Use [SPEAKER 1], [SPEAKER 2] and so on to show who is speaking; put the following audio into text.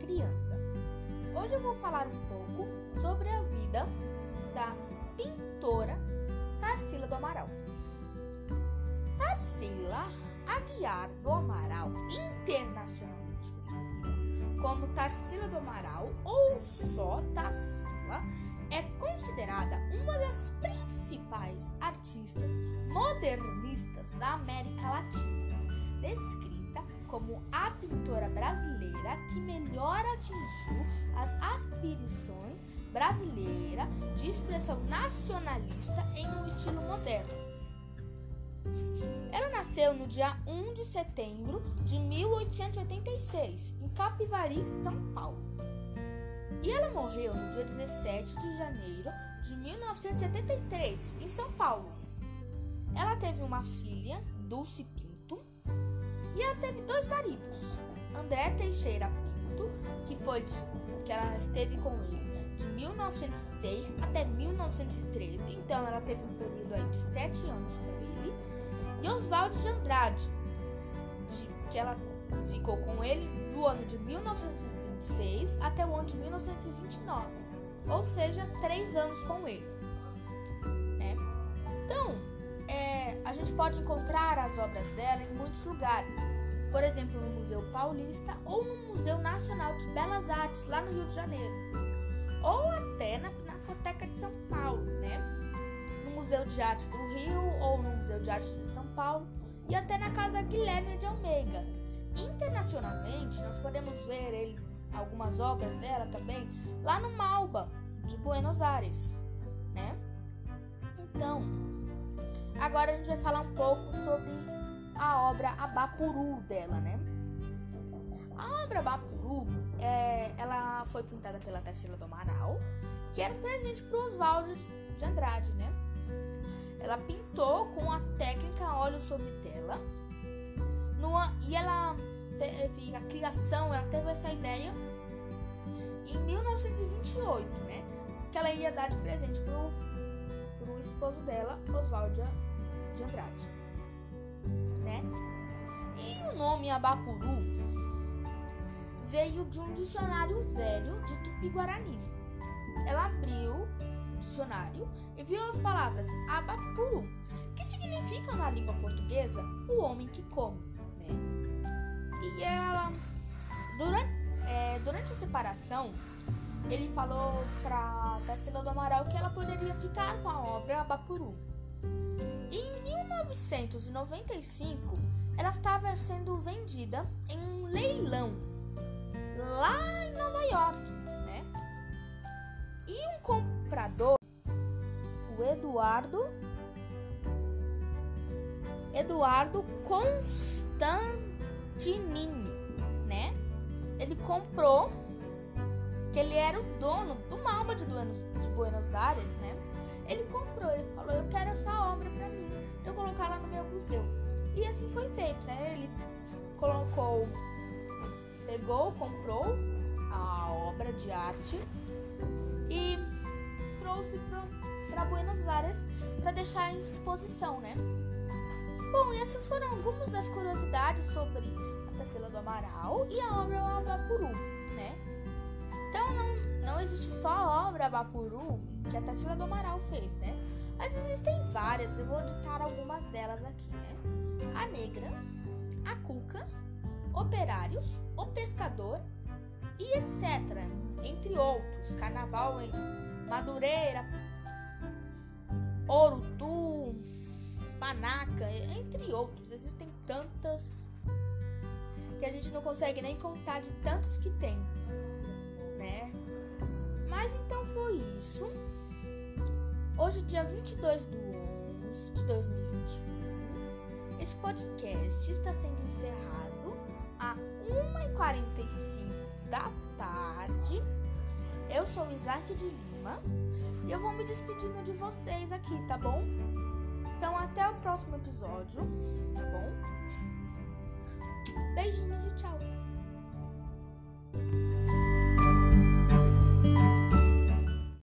[SPEAKER 1] criança. Hoje eu vou falar um pouco sobre a vida da pintora Tarsila do Amaral. Tarsila Aguiar do Amaral, internacionalmente conhecida como Tarsila do Amaral ou só Tarsila, é considerada uma das principais artistas modernistas da América Latina, descrita como a pintora brasileira que melhor atingiu as aspirações brasileiras de expressão nacionalista em um estilo moderno. Ela nasceu no dia 1 de setembro de 1886, em Capivari, São Paulo. E ela morreu no dia 17 de janeiro de 1973, em São Paulo. Ela teve uma filha, Dulce Pinto, e ela teve dois maridos, André Teixeira Pinto, que foi que ela esteve com ele de 1906 até 1913, então ela teve um período aí de sete anos com ele, e Oswaldo de Andrade, de, que ela ficou com ele do ano de 1926 até o ano de 1929, ou seja, três anos com ele. Pode encontrar as obras dela em muitos lugares, por exemplo, no Museu Paulista ou no Museu Nacional de Belas Artes, lá no Rio de Janeiro, ou até na Pinacoteca de São Paulo, né? No Museu de Arte do Rio ou no Museu de Arte de São Paulo e até na Casa Guilherme de Almeida. Internacionalmente, nós podemos ver ele, algumas obras dela também lá no Malba de Buenos Aires, né? Então, agora a gente vai falar um pouco sobre a obra Abapuru dela, né? A obra Abapuru, é, ela foi pintada pela Tarsila do Amaral, que era um presente para Oswaldo de Andrade, né? Ela pintou com a técnica óleo sobre tela, e ela teve a criação, ela teve essa ideia em 1928, né? Que ela ia dar de presente pro, pro esposo dela, Oswaldo de Andrade né? E o nome Abapuru veio de um dicionário velho de Tupi-Guarani. Ela abriu o dicionário e viu as palavras Abapuru, que significam na língua portuguesa o homem que come, né? E ela, durante, é, durante a separação, ele falou para Tarsila do Amaral que ela poderia ficar com a obra Abapuru. Em 1995, ela estava sendo vendida em um leilão lá em Nova York, né? E um comprador, o Eduardo Eduardo Constantinini, né? Ele comprou que ele era o dono do Malba de Buenos, de Buenos Aires, né? Ele comprou, ele falou: Eu quero essa obra para mim, eu colocar lá no meu museu. E assim foi feito, né? Ele colocou, pegou, comprou a obra de arte e trouxe para Buenos Aires para deixar em exposição, né? Bom, e essas foram algumas das curiosidades sobre a Tarsila do Amaral e a obra existe só a obra Abapuru que a Tarsila do Amaral fez, né? Mas existem várias, eu vou editar algumas delas aqui, né? A Negra, a Cuca, Operários, O Pescador e etc. Entre outros, Carnaval em Madureira, Orutu, Panaca, entre outros. Existem tantas que a gente não consegue nem contar de tantos que tem? Mas então foi isso. Hoje, dia 22 de 11 de 2021, este podcast está sendo encerrado a 1h45 da tarde. Eu sou Isaac de Lima e eu vou me despedindo de vocês aqui, tá bom? Então, até o próximo episódio, tá bom? Beijinhos e tchau!